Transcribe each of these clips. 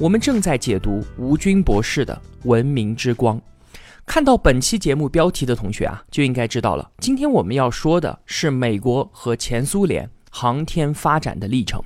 我们正在解读吴军博士的《文明之光》。看到本期节目标题的同学啊，就应该知道了。今天我们要说的是美国和前苏联航天发展的历程。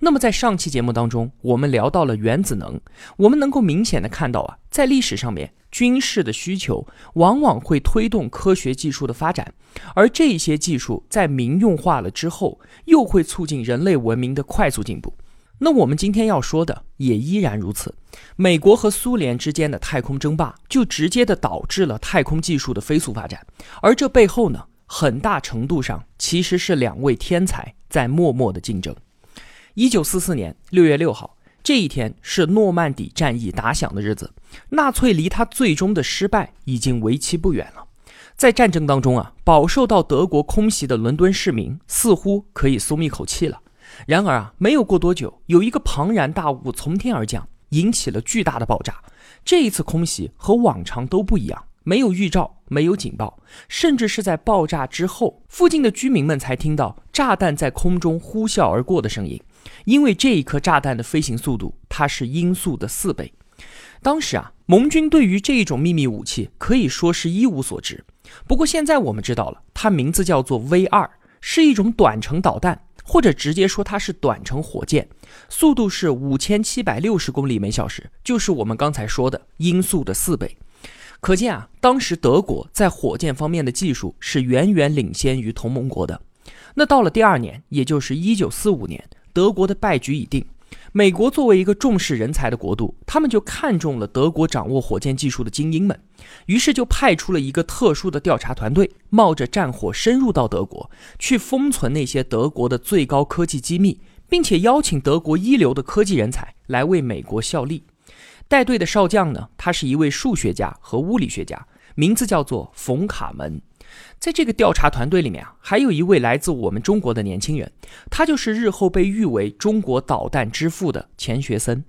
那么在上期节目当中，我们聊到了原子能，我们能够明显的看到啊，在历史上面，军事的需求往往会推动科学技术的发展，而这些技术在民用化了之后，又会促进人类文明的快速进步。那我们今天要说的也依然如此。美国和苏联之间的太空争霸，就直接的导致了太空技术的飞速发展。而这背后呢，很大程度上其实是两位天才在默默的竞争。一九四四年六月六号，这一天是诺曼底战役打响的日子。纳粹离他最终的失败已经为期不远了。在战争当中啊，饱受到德国空袭的伦敦市民似乎可以松一口气了。然而啊，没有过多久，有一个庞然大物从天而降，引起了巨大的爆炸。这一次空袭和往常都不一样，没有预兆，没有警报，甚至是在爆炸之后，附近的居民们才听到炸弹在空中呼啸而过的声音。因为这一颗炸弹的飞行速度，它是音速的四倍。当时啊，盟军对于这一种秘密武器可以说是一无所知。不过现在我们知道了，它名字叫做 V 二，是一种短程导弹。或者直接说它是短程火箭，速度是五千七百六十公里每小时，就是我们刚才说的音速的四倍。可见啊，当时德国在火箭方面的技术是远远领先于同盟国的。那到了第二年，也就是一九四五年，德国的败局已定。美国作为一个重视人才的国度，他们就看中了德国掌握火箭技术的精英们，于是就派出了一个特殊的调查团队，冒着战火深入到德国，去封存那些德国的最高科技机密，并且邀请德国一流的科技人才来为美国效力。带队的少将呢，他是一位数学家和物理学家，名字叫做冯卡门。在这个调查团队里面啊，还有一位来自我们中国的年轻人，他就是日后被誉为中国导弹之父的钱学森。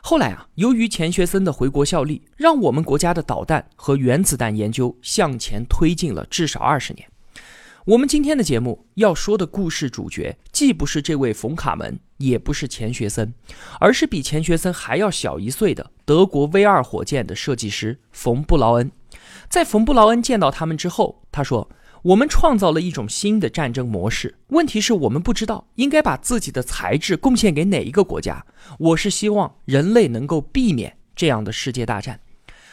后来啊，由于钱学森的回国效力，让我们国家的导弹和原子弹研究向前推进了至少二十年。我们今天的节目要说的故事主角，既不是这位冯卡门，也不是钱学森，而是比钱学森还要小一岁的德国 V 二火箭的设计师冯布劳恩。在冯布劳恩见到他们之后，他说：“我们创造了一种新的战争模式。问题是我们不知道应该把自己的才智贡献给哪一个国家。我是希望人类能够避免这样的世界大战。”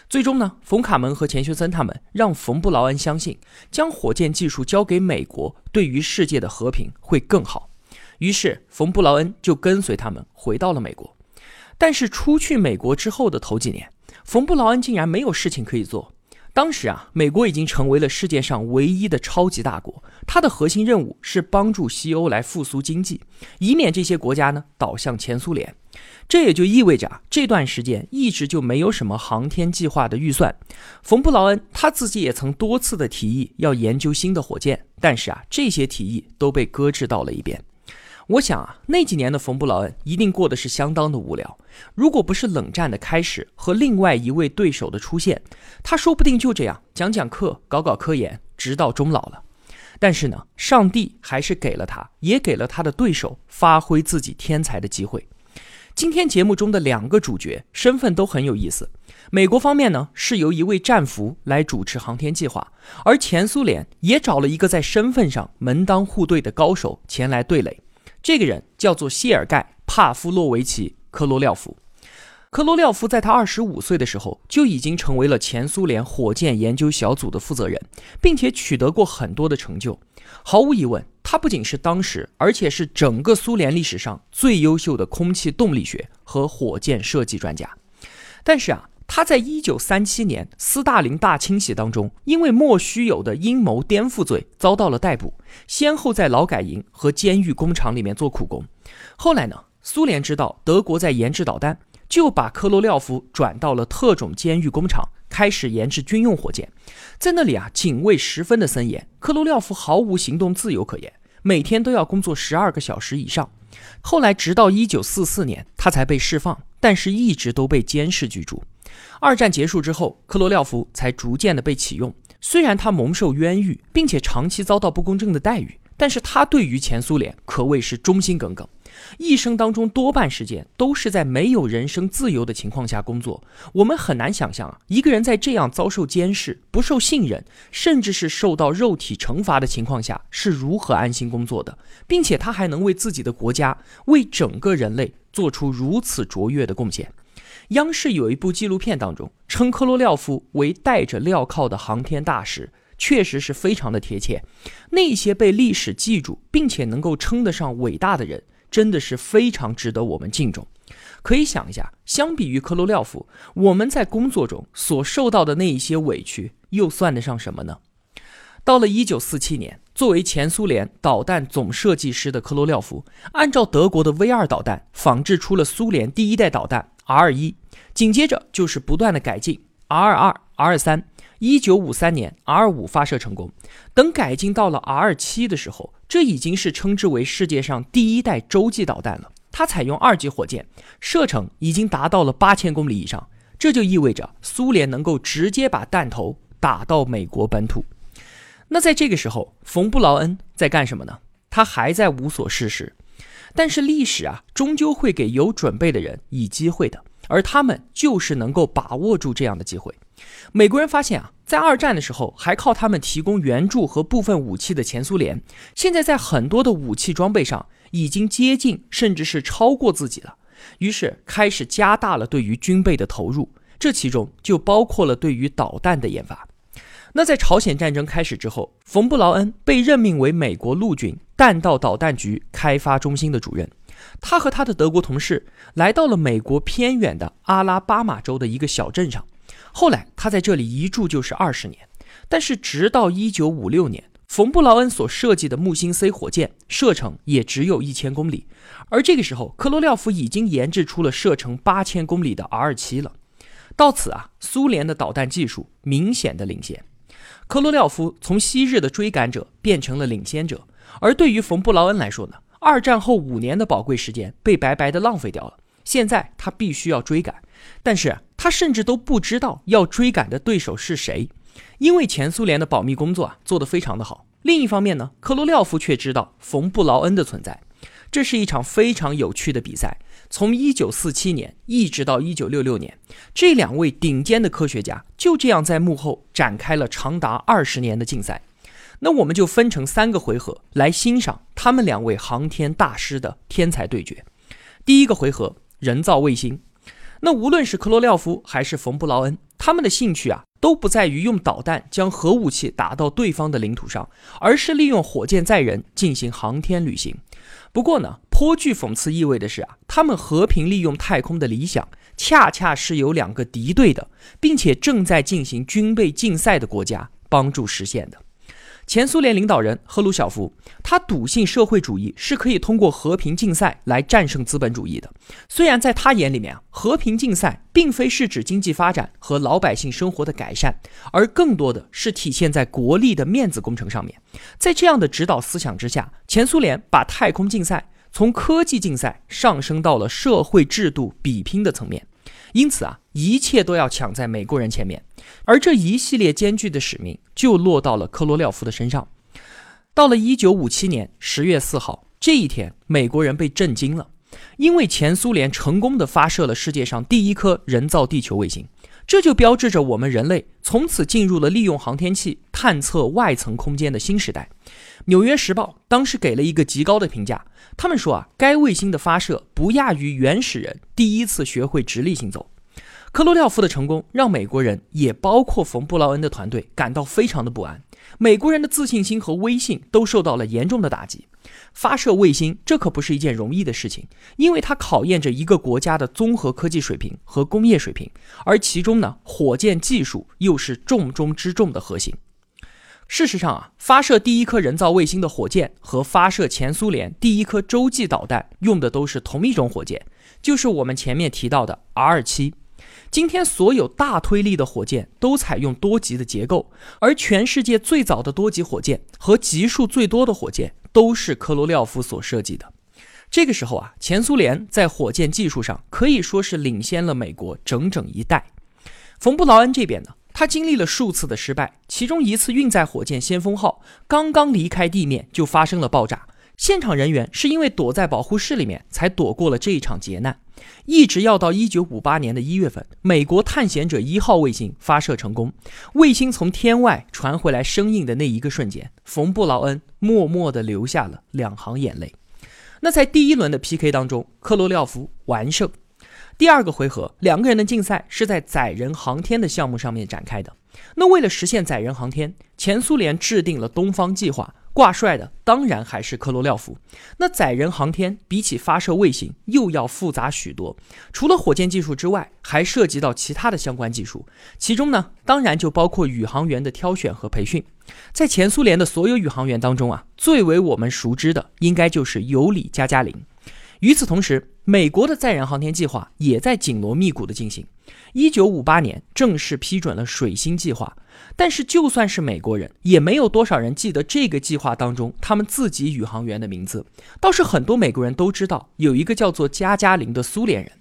最终呢，冯卡门和钱学森他们让冯布劳恩相信，将火箭技术交给美国，对于世界的和平会更好。于是，冯布劳恩就跟随他们回到了美国。但是，出去美国之后的头几年，冯布劳恩竟然没有事情可以做。当时啊，美国已经成为了世界上唯一的超级大国，它的核心任务是帮助西欧来复苏经济，以免这些国家呢倒向前苏联。这也就意味着啊，这段时间一直就没有什么航天计划的预算。冯布劳恩他自己也曾多次的提议要研究新的火箭，但是啊，这些提议都被搁置到了一边。我想啊，那几年的冯布劳恩一定过得是相当的无聊。如果不是冷战的开始和另外一位对手的出现，他说不定就这样讲讲课、搞搞科研，直到终老了。但是呢，上帝还是给了他，也给了他的对手发挥自己天才的机会。今天节目中的两个主角身份都很有意思。美国方面呢，是由一位战俘来主持航天计划，而前苏联也找了一个在身份上门当户对的高手前来对垒。这个人叫做谢尔盖·帕夫洛维奇·科罗廖夫。科罗廖夫在他二十五岁的时候就已经成为了前苏联火箭研究小组的负责人，并且取得过很多的成就。毫无疑问，他不仅是当时，而且是整个苏联历史上最优秀的空气动力学和火箭设计专家。但是啊。他在一九三七年斯大林大清洗当中，因为莫须有的阴谋颠覆罪遭到了逮捕，先后在劳改营和监狱工厂里面做苦工。后来呢，苏联知道德国在研制导弹，就把科罗廖夫转到了特种监狱工厂，开始研制军用火箭。在那里啊，警卫十分的森严，科罗廖夫毫无行动自由可言，每天都要工作十二个小时以上。后来，直到一九四四年，他才被释放，但是一直都被监视居住。二战结束之后，科罗廖夫才逐渐的被启用。虽然他蒙受冤狱，并且长期遭到不公正的待遇，但是他对于前苏联可谓是忠心耿耿。一生当中多半时间都是在没有人身自由的情况下工作。我们很难想象啊，一个人在这样遭受监视、不受信任，甚至是受到肉体惩罚的情况下是如何安心工作的，并且他还能为自己的国家、为整个人类做出如此卓越的贡献。央视有一部纪录片当中称科罗廖夫为带着镣铐的航天大师，确实是非常的贴切。那些被历史记住并且能够称得上伟大的人。真的是非常值得我们敬重。可以想一下，相比于科罗廖夫，我们在工作中所受到的那一些委屈，又算得上什么呢？到了一九四七年，作为前苏联导弹总设计师的科罗廖夫，按照德国的 V 二导弹仿制出了苏联第一代导弹 R 一，紧接着就是不断的改进 R 二、R 三。一九五三年，R 五发射成功。等改进到了 R 七的时候，这已经是称之为世界上第一代洲际导弹了。它采用二级火箭，射程已经达到了八千公里以上。这就意味着苏联能够直接把弹头打到美国本土。那在这个时候，冯布劳恩在干什么呢？他还在无所事事。但是历史啊，终究会给有准备的人以机会的，而他们就是能够把握住这样的机会。美国人发现啊，在二战的时候还靠他们提供援助和部分武器的前苏联，现在在很多的武器装备上已经接近甚至是超过自己了，于是开始加大了对于军备的投入，这其中就包括了对于导弹的研发。那在朝鲜战争开始之后，冯布劳恩被任命为美国陆军弹道导弹局开发中心的主任，他和他的德国同事来到了美国偏远的阿拉巴马州的一个小镇上。后来他在这里一住就是二十年，但是直到一九五六年，冯布劳恩所设计的木星 C 火箭射程也只有一千公里，而这个时候科罗廖夫已经研制出了射程八千公里的 R 七了。到此啊，苏联的导弹技术明显的领先，科罗廖夫从昔日的追赶者变成了领先者。而对于冯布劳恩来说呢，二战后五年的宝贵时间被白白的浪费掉了，现在他必须要追赶。但是他甚至都不知道要追赶的对手是谁，因为前苏联的保密工作啊做得非常的好。另一方面呢，科罗廖夫却知道冯布劳恩的存在。这是一场非常有趣的比赛，从1947年一直到1966年，这两位顶尖的科学家就这样在幕后展开了长达二十年的竞赛。那我们就分成三个回合来欣赏他们两位航天大师的天才对决。第一个回合，人造卫星。那无论是克罗廖夫还是冯布劳恩，他们的兴趣啊，都不在于用导弹将核武器打到对方的领土上，而是利用火箭载人进行航天旅行。不过呢，颇具讽刺意味的是啊，他们和平利用太空的理想，恰恰是由两个敌对的，并且正在进行军备竞赛的国家帮助实现的。前苏联领导人赫鲁晓夫，他笃信社会主义是可以通过和平竞赛来战胜资本主义的。虽然在他眼里面啊，和平竞赛并非是指经济发展和老百姓生活的改善，而更多的是体现在国力的面子工程上面。在这样的指导思想之下，前苏联把太空竞赛从科技竞赛上升到了社会制度比拼的层面。因此啊，一切都要抢在美国人前面，而这一系列艰巨的使命就落到了科罗廖夫的身上。到了一九五七年十月四号这一天，美国人被震惊了，因为前苏联成功的发射了世界上第一颗人造地球卫星，这就标志着我们人类从此进入了利用航天器探测外层空间的新时代。纽约时报当时给了一个极高的评价。他们说啊，该卫星的发射不亚于原始人第一次学会直立行走。科罗廖夫的成功让美国人，也包括冯布劳恩的团队感到非常的不安。美国人的自信心和威信都受到了严重的打击。发射卫星这可不是一件容易的事情，因为它考验着一个国家的综合科技水平和工业水平，而其中呢，火箭技术又是重中之重的核心。事实上啊，发射第一颗人造卫星的火箭和发射前苏联第一颗洲际导弹用的都是同一种火箭，就是我们前面提到的 R 七。今天所有大推力的火箭都采用多级的结构，而全世界最早的多级火箭和级数最多的火箭都是科罗廖夫所设计的。这个时候啊，前苏联在火箭技术上可以说是领先了美国整整一代。冯布劳恩这边呢，他经历了数次的失败，其中一次运载火箭先锋号刚刚离开地面就发生了爆炸，现场人员是因为躲在保护室里面才躲过了这一场劫难。一直要到一九五八年的一月份，美国探险者一号卫星发射成功，卫星从天外传回来声音的那一个瞬间，冯布劳恩默默地流下了两行眼泪。那在第一轮的 PK 当中，克罗廖夫完胜。第二个回合，两个人的竞赛是在载人航天的项目上面展开的。那为了实现载人航天，前苏联制定了东方计划。挂帅的当然还是科罗廖夫。那载人航天比起发射卫星又要复杂许多，除了火箭技术之外，还涉及到其他的相关技术。其中呢，当然就包括宇航员的挑选和培训。在前苏联的所有宇航员当中啊，最为我们熟知的应该就是尤里加加林。与此同时，美国的载人航天计划也在紧锣密鼓地进行。一九五八年正式批准了水星计划，但是就算是美国人，也没有多少人记得这个计划当中他们自己宇航员的名字。倒是很多美国人都知道有一个叫做加加林的苏联人。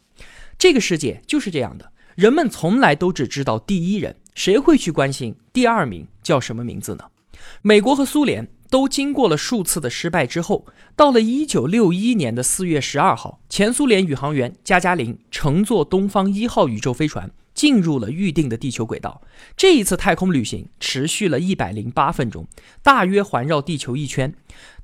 这个世界就是这样的，人们从来都只知道第一人，谁会去关心第二名叫什么名字呢？美国和苏联。都经过了数次的失败之后，到了一九六一年的四月十二号，前苏联宇航员加加林乘坐东方一号宇宙飞船进入了预定的地球轨道。这一次太空旅行持续了一百零八分钟，大约环绕地球一圈。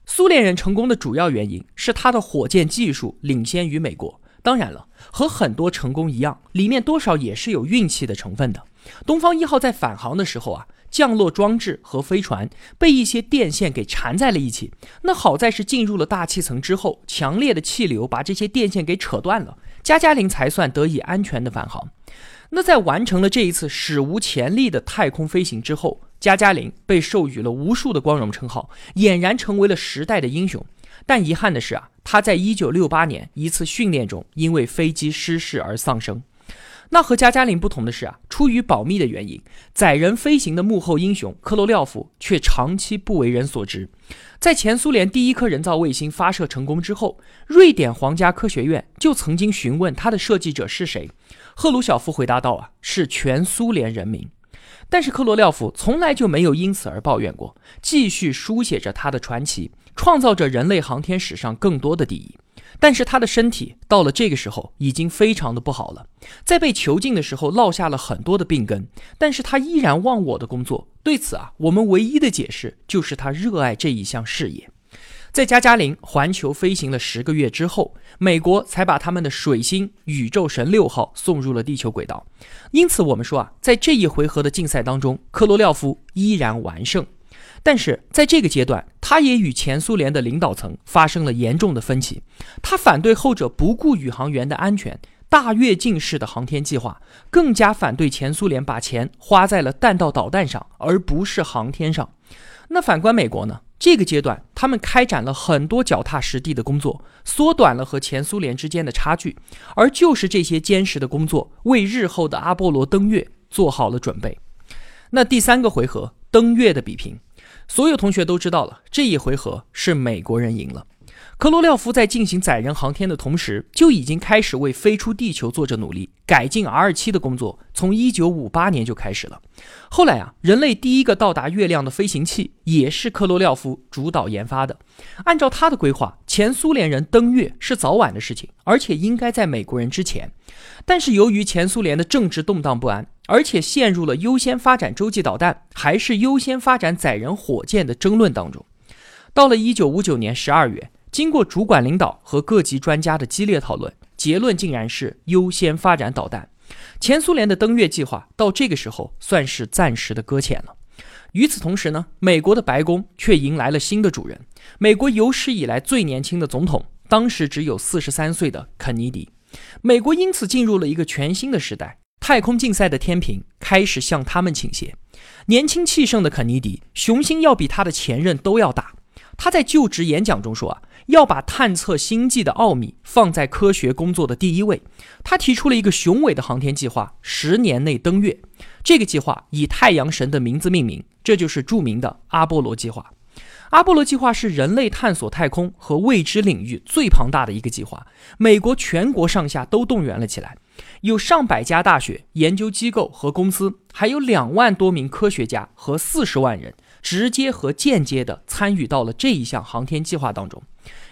苏联人成功的主要原因是他的火箭技术领先于美国。当然了，和很多成功一样，里面多少也是有运气的成分的。东方一号在返航的时候啊。降落装置和飞船被一些电线给缠在了一起。那好在是进入了大气层之后，强烈的气流把这些电线给扯断了，加加林才算得以安全的返航。那在完成了这一次史无前例的太空飞行之后，加加林被授予了无数的光荣称号，俨然成为了时代的英雄。但遗憾的是啊，他在一九六八年一次训练中因为飞机失事而丧生。那和加加林不同的是啊，出于保密的原因，载人飞行的幕后英雄科罗廖夫却长期不为人所知。在前苏联第一颗人造卫星发射成功之后，瑞典皇家科学院就曾经询问他的设计者是谁，赫鲁晓夫回答道啊，是全苏联人民。但是克罗廖夫从来就没有因此而抱怨过，继续书写着他的传奇，创造着人类航天史上更多的第一。但是他的身体到了这个时候已经非常的不好了，在被囚禁的时候落下了很多的病根，但是他依然忘我的工作。对此啊，我们唯一的解释就是他热爱这一项事业。在加加林环球飞行了十个月之后，美国才把他们的水星宇宙神六号送入了地球轨道。因此，我们说啊，在这一回合的竞赛当中，科罗廖夫依然完胜。但是在这个阶段，他也与前苏联的领导层发生了严重的分歧。他反对后者不顾宇航员的安全、大跃进式的航天计划，更加反对前苏联把钱花在了弹道导弹上，而不是航天上。那反观美国呢？这个阶段，他们开展了很多脚踏实地的工作，缩短了和前苏联之间的差距。而就是这些坚实的工作，为日后的阿波罗登月做好了准备。那第三个回合，登月的比拼。所有同学都知道了，这一回合是美国人赢了。科罗廖夫在进行载人航天的同时，就已经开始为飞出地球做着努力，改进 R 七的工作从1958年就开始了。后来啊，人类第一个到达月亮的飞行器也是科罗廖夫主导研发的。按照他的规划，前苏联人登月是早晚的事情，而且应该在美国人之前。但是由于前苏联的政治动荡不安，而且陷入了优先发展洲际导弹还是优先发展载人火箭的争论当中。到了一九五九年十二月，经过主管领导和各级专家的激烈讨论，结论竟然是优先发展导弹。前苏联的登月计划到这个时候算是暂时的搁浅了。与此同时呢，美国的白宫却迎来了新的主人，美国有史以来最年轻的总统，当时只有四十三岁的肯尼迪。美国因此进入了一个全新的时代。太空竞赛的天平开始向他们倾斜。年轻气盛的肯尼迪，雄心要比他的前任都要大。他在就职演讲中说：“啊，要把探测星际的奥秘放在科学工作的第一位。他提出了一个雄伟的航天计划：十年内登月。这个计划以太阳神的名字命名，这就是著名的阿波罗计划。阿波罗计划是人类探索太空和未知领域最庞大的一个计划，美国全国上下都动员了起来，有上百家大学、研究机构和公司，还有两万多名科学家和四十万人，直接和间接的参与到了这一项航天计划当中。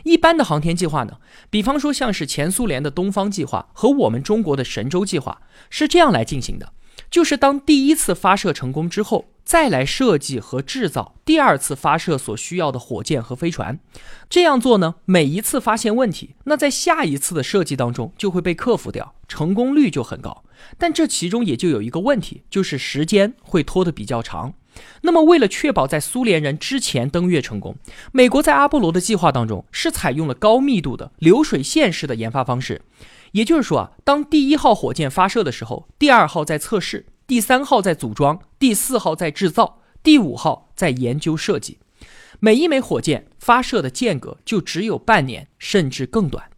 一般的航天计划呢，比方说像是前苏联的东方计划和我们中国的神舟计划，是这样来进行的。就是当第一次发射成功之后，再来设计和制造第二次发射所需要的火箭和飞船。这样做呢，每一次发现问题，那在下一次的设计当中就会被克服掉，成功率就很高。但这其中也就有一个问题，就是时间会拖得比较长。那么，为了确保在苏联人之前登月成功，美国在阿波罗的计划当中是采用了高密度的流水线式的研发方式。也就是说啊，当第一号火箭发射的时候，第二号在测试，第三号在组装，第四号在制造，第五号在研究设计。每一枚火箭发射的间隔就只有半年，甚至更短。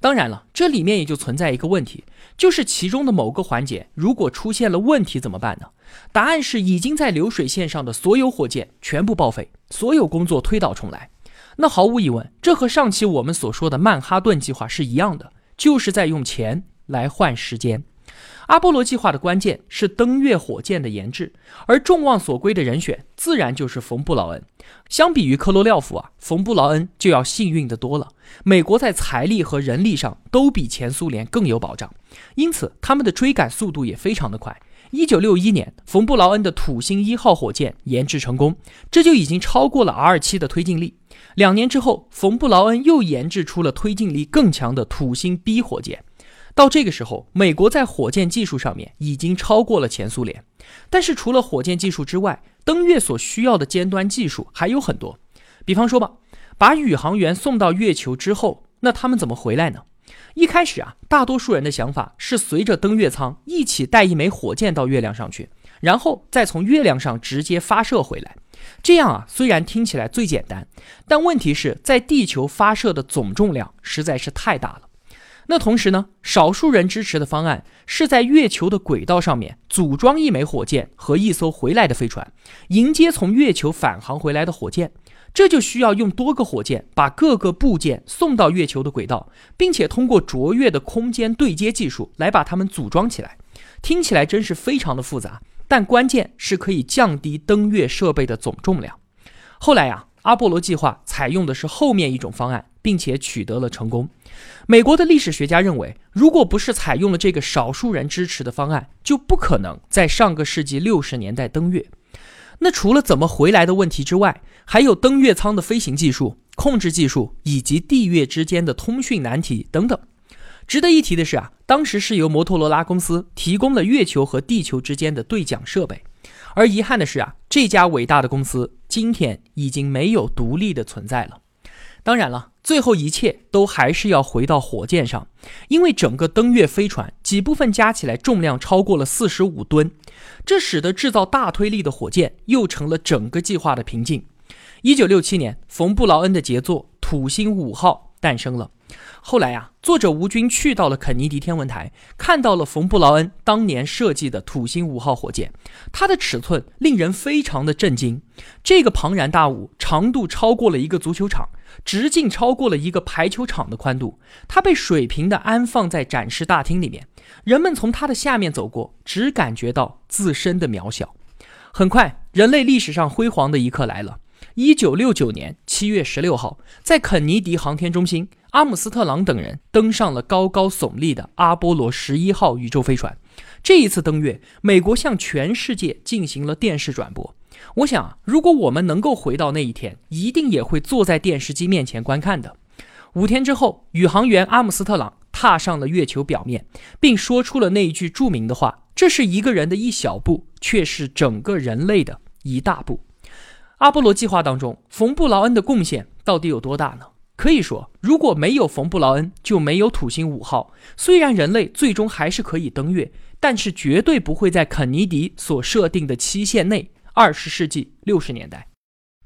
当然了，这里面也就存在一个问题，就是其中的某个环节如果出现了问题怎么办呢？答案是已经在流水线上的所有火箭全部报废，所有工作推倒重来。那毫无疑问，这和上期我们所说的曼哈顿计划是一样的。就是在用钱来换时间。阿波罗计划的关键是登月火箭的研制，而众望所归的人选自然就是冯布劳恩。相比于科罗廖夫啊，冯布劳恩就要幸运的多了。美国在财力和人力上都比前苏联更有保障，因此他们的追赶速度也非常的快。一九六一年，冯布劳恩的土星一号火箭研制成功，这就已经超过了 R 七的推进力。两年之后，冯布劳恩又研制出了推进力更强的土星 B 火箭。到这个时候，美国在火箭技术上面已经超过了前苏联。但是，除了火箭技术之外，登月所需要的尖端技术还有很多。比方说吧，把宇航员送到月球之后，那他们怎么回来呢？一开始啊，大多数人的想法是随着登月舱一起带一枚火箭到月亮上去，然后再从月亮上直接发射回来。这样啊，虽然听起来最简单，但问题是在地球发射的总重量实在是太大了。那同时呢，少数人支持的方案是在月球的轨道上面组装一枚火箭和一艘回来的飞船，迎接从月球返航回来的火箭。这就需要用多个火箭把各个部件送到月球的轨道，并且通过卓越的空间对接技术来把它们组装起来。听起来真是非常的复杂。但关键是可以降低登月设备的总重量。后来呀，阿波罗计划采用的是后面一种方案，并且取得了成功。美国的历史学家认为，如果不是采用了这个少数人支持的方案，就不可能在上个世纪六十年代登月。那除了怎么回来的问题之外，还有登月舱的飞行技术、控制技术以及地月之间的通讯难题等等。值得一提的是啊，当时是由摩托罗拉公司提供了月球和地球之间的对讲设备，而遗憾的是啊，这家伟大的公司今天已经没有独立的存在了。当然了，最后一切都还是要回到火箭上，因为整个登月飞船几部分加起来重量超过了四十五吨，这使得制造大推力的火箭又成了整个计划的瓶颈。一九六七年，冯布劳恩的杰作土星五号诞生了。后来呀，作者吴军去到了肯尼迪天文台，看到了冯布劳恩当年设计的土星五号火箭，它的尺寸令人非常的震惊。这个庞然大物，长度超过了一个足球场，直径超过了一个排球场的宽度。它被水平的安放在展示大厅里面，人们从它的下面走过，只感觉到自身的渺小。很快，人类历史上辉煌的一刻来了。一九六九年七月十六号，在肯尼迪航天中心，阿姆斯特朗等人登上了高高耸立的阿波罗十一号宇宙飞船。这一次登月，美国向全世界进行了电视转播。我想，如果我们能够回到那一天，一定也会坐在电视机面前观看的。五天之后，宇航员阿姆斯特朗踏上了月球表面，并说出了那一句著名的话：“这是一个人的一小步，却是整个人类的一大步。”阿波罗计划当中，冯布劳恩的贡献到底有多大呢？可以说，如果没有冯布劳恩，就没有土星五号。虽然人类最终还是可以登月，但是绝对不会在肯尼迪所设定的期限内。二十世纪六十年代，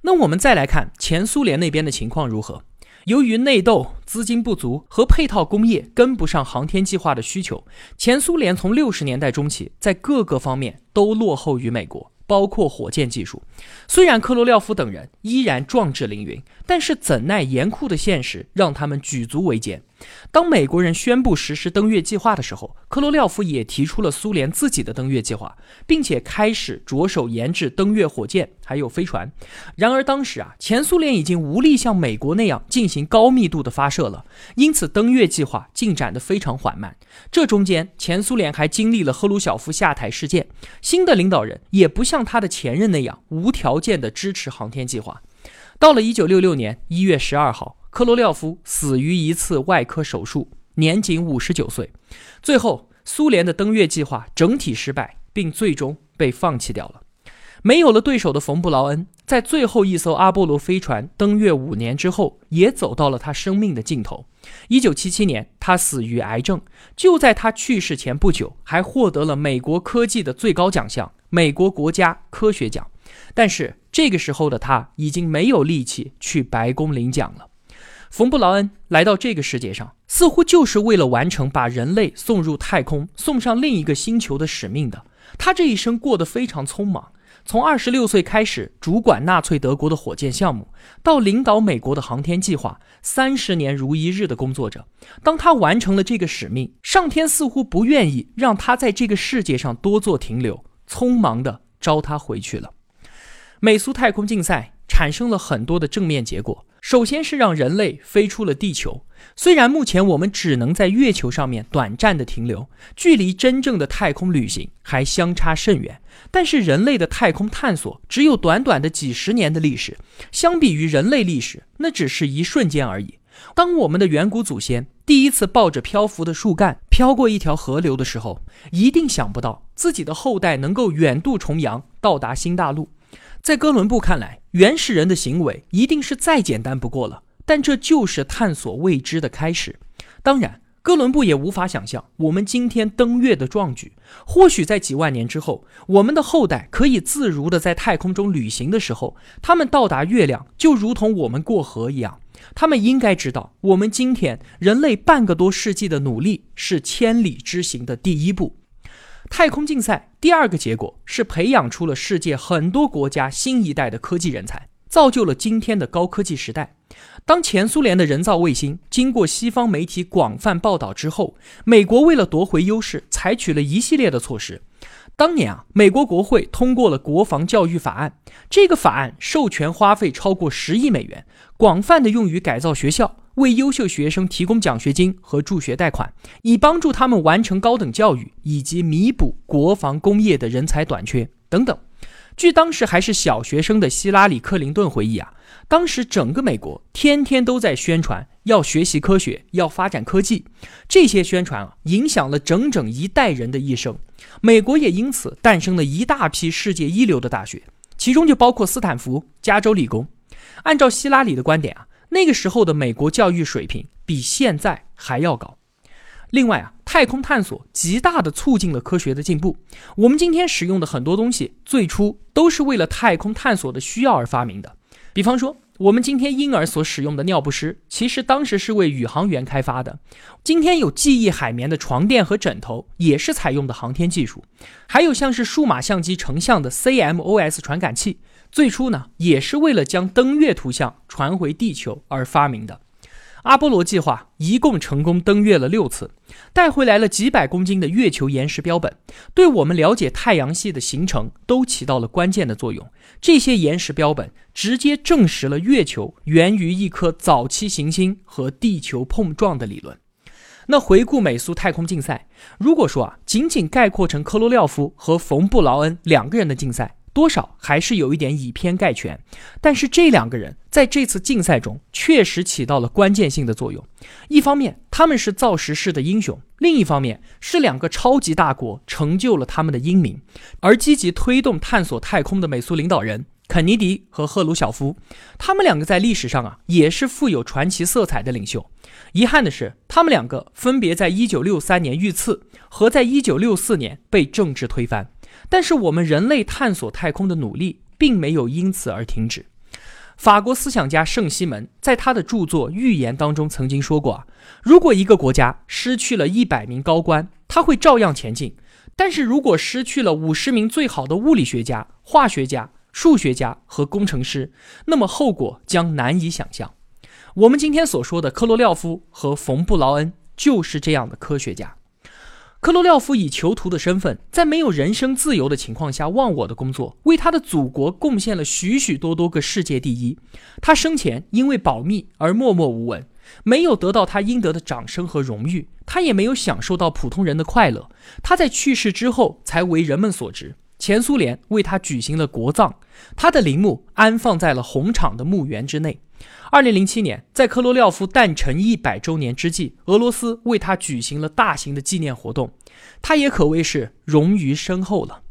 那我们再来看前苏联那边的情况如何？由于内斗、资金不足和配套工业跟不上航天计划的需求，前苏联从六十年代中期在各个方面都落后于美国。包括火箭技术，虽然科罗廖夫等人依然壮志凌云，但是怎奈严酷的现实让他们举足维艰。当美国人宣布实施登月计划的时候，科罗廖夫也提出了苏联自己的登月计划，并且开始着手研制登月火箭还有飞船。然而当时啊，前苏联已经无力像美国那样进行高密度的发射了，因此登月计划进展得非常缓慢。这中间，前苏联还经历了赫鲁晓夫下台事件，新的领导人也不像他的前任那样无条件的支持航天计划。到了一九六六年一月十二号。科罗廖夫死于一次外科手术，年仅五十九岁。最后，苏联的登月计划整体失败，并最终被放弃掉了。没有了对手的冯布劳恩，在最后一艘阿波罗飞船登月五年之后，也走到了他生命的尽头。一九七七年，他死于癌症。就在他去世前不久，还获得了美国科技的最高奖项——美国国家科学奖。但是，这个时候的他已经没有力气去白宫领奖了。冯布劳恩来到这个世界上，似乎就是为了完成把人类送入太空、送上另一个星球的使命的。他这一生过得非常匆忙，从二十六岁开始主管纳粹德国的火箭项目，到领导美国的航天计划，三十年如一日的工作着。当他完成了这个使命，上天似乎不愿意让他在这个世界上多做停留，匆忙地招他回去了。美苏太空竞赛产生了很多的正面结果。首先是让人类飞出了地球，虽然目前我们只能在月球上面短暂的停留，距离真正的太空旅行还相差甚远，但是人类的太空探索只有短短的几十年的历史，相比于人类历史，那只是一瞬间而已。当我们的远古祖先第一次抱着漂浮的树干飘过一条河流的时候，一定想不到自己的后代能够远渡重洋，到达新大陆。在哥伦布看来，原始人的行为一定是再简单不过了，但这就是探索未知的开始。当然，哥伦布也无法想象我们今天登月的壮举。或许在几万年之后，我们的后代可以自如的在太空中旅行的时候，他们到达月亮就如同我们过河一样。他们应该知道，我们今天人类半个多世纪的努力是千里之行的第一步。太空竞赛第二个结果是培养出了世界很多国家新一代的科技人才，造就了今天的高科技时代。当前苏联的人造卫星经过西方媒体广泛报道之后，美国为了夺回优势，采取了一系列的措施。当年啊，美国国会通过了国防教育法案，这个法案授权花费超过十亿美元，广泛的用于改造学校。为优秀学生提供奖学金和助学贷款，以帮助他们完成高等教育，以及弥补国防工业的人才短缺等等。据当时还是小学生的希拉里·克林顿回忆啊，当时整个美国天天都在宣传要学习科学，要发展科技。这些宣传啊，影响了整整一代人的一生。美国也因此诞生了一大批世界一流的大学，其中就包括斯坦福、加州理工。按照希拉里的观点啊。那个时候的美国教育水平比现在还要高。另外啊，太空探索极大的促进了科学的进步。我们今天使用的很多东西，最初都是为了太空探索的需要而发明的。比方说，我们今天婴儿所使用的尿不湿，其实当时是为宇航员开发的。今天有记忆海绵的床垫和枕头，也是采用的航天技术。还有像是数码相机成像的 CMOS 传感器。最初呢，也是为了将登月图像传回地球而发明的。阿波罗计划一共成功登月了六次，带回来了几百公斤的月球岩石标本，对我们了解太阳系的形成都起到了关键的作用。这些岩石标本直接证实了月球源于一颗早期行星和地球碰撞的理论。那回顾美苏太空竞赛，如果说啊，仅仅概括成科罗廖夫和冯布劳恩两个人的竞赛。多少还是有一点以偏概全，但是这两个人在这次竞赛中确实起到了关键性的作用。一方面他们是造时势的英雄，另一方面是两个超级大国成就了他们的英名。而积极推动探索太空的美苏领导人肯尼迪和赫鲁晓夫，他们两个在历史上啊也是富有传奇色彩的领袖。遗憾的是，他们两个分别在1963年遇刺和在1964年被政治推翻。但是我们人类探索太空的努力并没有因此而停止。法国思想家圣西门在他的著作《预言》当中曾经说过啊，如果一个国家失去了一百名高官，他会照样前进；但是如果失去了五十名最好的物理学家、化学家、数学家和工程师，那么后果将难以想象。我们今天所说的克罗廖夫和冯布劳恩就是这样的科学家。克罗廖夫以囚徒的身份，在没有人身自由的情况下忘我的工作，为他的祖国贡献了许许多多个世界第一。他生前因为保密而默默无闻，没有得到他应得的掌声和荣誉，他也没有享受到普通人的快乐。他在去世之后才为人们所知。前苏联为他举行了国葬，他的陵墓安放在了红场的墓园之内。二零零七年，在科罗廖夫诞辰一百周年之际，俄罗斯为他举行了大型的纪念活动，他也可谓是荣誉深厚了。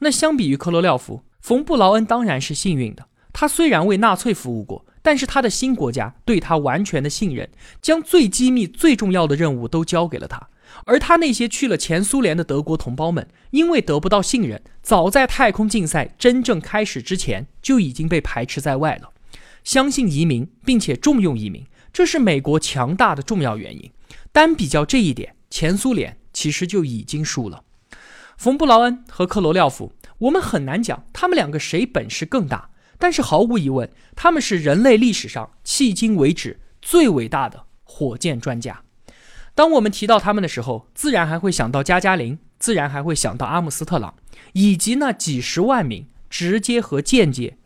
那相比于科罗廖夫，冯布劳恩当然是幸运的。他虽然为纳粹服务过，但是他的新国家对他完全的信任，将最机密、最重要的任务都交给了他。而他那些去了前苏联的德国同胞们，因为得不到信任，早在太空竞赛真正开始之前就已经被排斥在外了。相信移民，并且重用移民，这是美国强大的重要原因。单比较这一点，前苏联其实就已经输了。冯布劳恩和克罗廖夫，我们很难讲他们两个谁本事更大，但是毫无疑问，他们是人类历史上迄今为止最伟大的火箭专家。当我们提到他们的时候，自然还会想到加加林，自然还会想到阿姆斯特朗，以及那几十万名直接和间接。